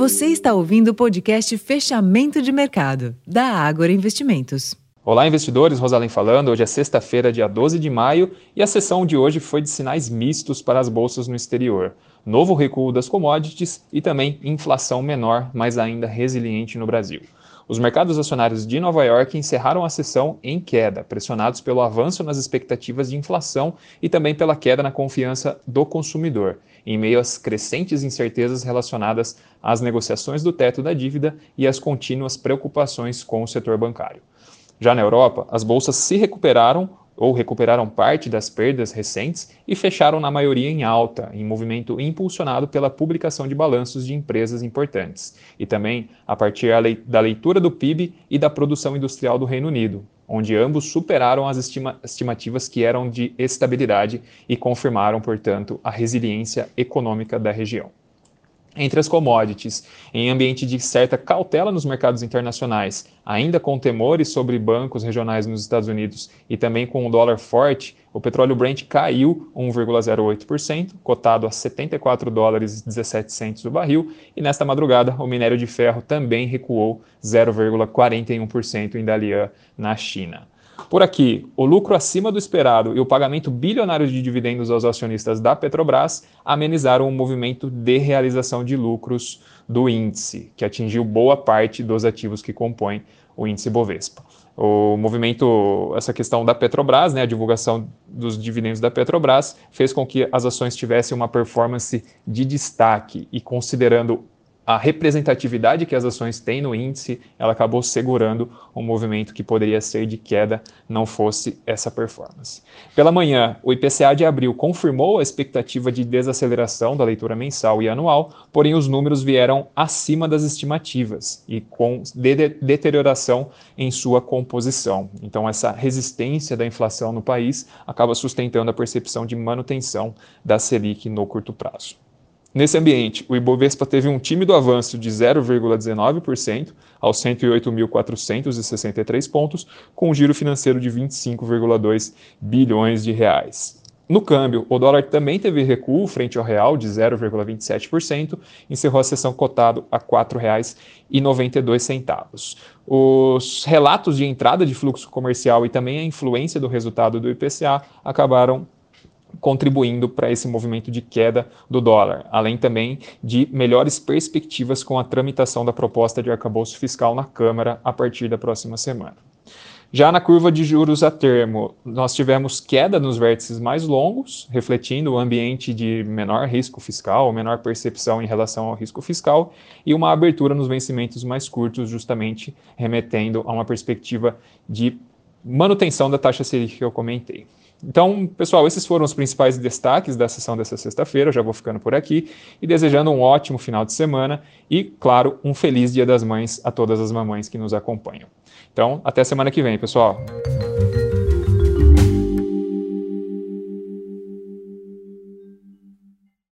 Você está ouvindo o podcast Fechamento de Mercado, da Ágora Investimentos. Olá, investidores. Rosalém falando. Hoje é sexta-feira, dia 12 de maio, e a sessão de hoje foi de sinais mistos para as bolsas no exterior. Novo recuo das commodities e também inflação menor, mas ainda resiliente no Brasil. Os mercados acionários de Nova York encerraram a sessão em queda, pressionados pelo avanço nas expectativas de inflação e também pela queda na confiança do consumidor, em meio às crescentes incertezas relacionadas às negociações do teto da dívida e às contínuas preocupações com o setor bancário. Já na Europa, as bolsas se recuperaram ou recuperaram parte das perdas recentes e fecharam na maioria em alta, em movimento impulsionado pela publicação de balanços de empresas importantes, e também a partir da leitura do PIB e da produção industrial do Reino Unido, onde ambos superaram as estima estimativas que eram de estabilidade e confirmaram, portanto, a resiliência econômica da região. Entre as commodities, em ambiente de certa cautela nos mercados internacionais, ainda com temores sobre bancos regionais nos Estados Unidos e também com o dólar forte, o petróleo Brent caiu 1,08%, cotado a 74 dólares e 17 centos o barril, e nesta madrugada o minério de ferro também recuou 0,41% em Dalian, na China. Por aqui, o lucro acima do esperado e o pagamento bilionário de dividendos aos acionistas da Petrobras amenizaram o movimento de realização de lucros do índice, que atingiu boa parte dos ativos que compõem o índice Bovespa. O movimento, essa questão da Petrobras, né, a divulgação dos dividendos da Petrobras, fez com que as ações tivessem uma performance de destaque e considerando a representatividade que as ações têm no índice, ela acabou segurando um movimento que poderia ser de queda, não fosse essa performance. Pela manhã, o IPCA de abril confirmou a expectativa de desaceleração da leitura mensal e anual, porém os números vieram acima das estimativas e com de deterioração em sua composição. Então, essa resistência da inflação no país acaba sustentando a percepção de manutenção da Selic no curto prazo. Nesse ambiente, o Ibovespa teve um tímido avanço de 0,19% aos 108.463 pontos, com um giro financeiro de 25,2 bilhões de reais. No câmbio, o dólar também teve recuo frente ao real de 0,27%, encerrou a sessão cotado a R$ 4,92. Os relatos de entrada de fluxo comercial e também a influência do resultado do IPCA acabaram contribuindo para esse movimento de queda do dólar, além também de melhores perspectivas com a tramitação da proposta de arcabouço fiscal na Câmara a partir da próxima semana. Já na curva de juros a termo, nós tivemos queda nos vértices mais longos, refletindo o ambiente de menor risco fiscal, menor percepção em relação ao risco fiscal, e uma abertura nos vencimentos mais curtos, justamente remetendo a uma perspectiva de manutenção da taxa Selic que eu comentei. Então, pessoal, esses foram os principais destaques da sessão dessa sexta-feira. Eu já vou ficando por aqui e desejando um ótimo final de semana e, claro, um feliz Dia das Mães a todas as mamães que nos acompanham. Então, até semana que vem, pessoal.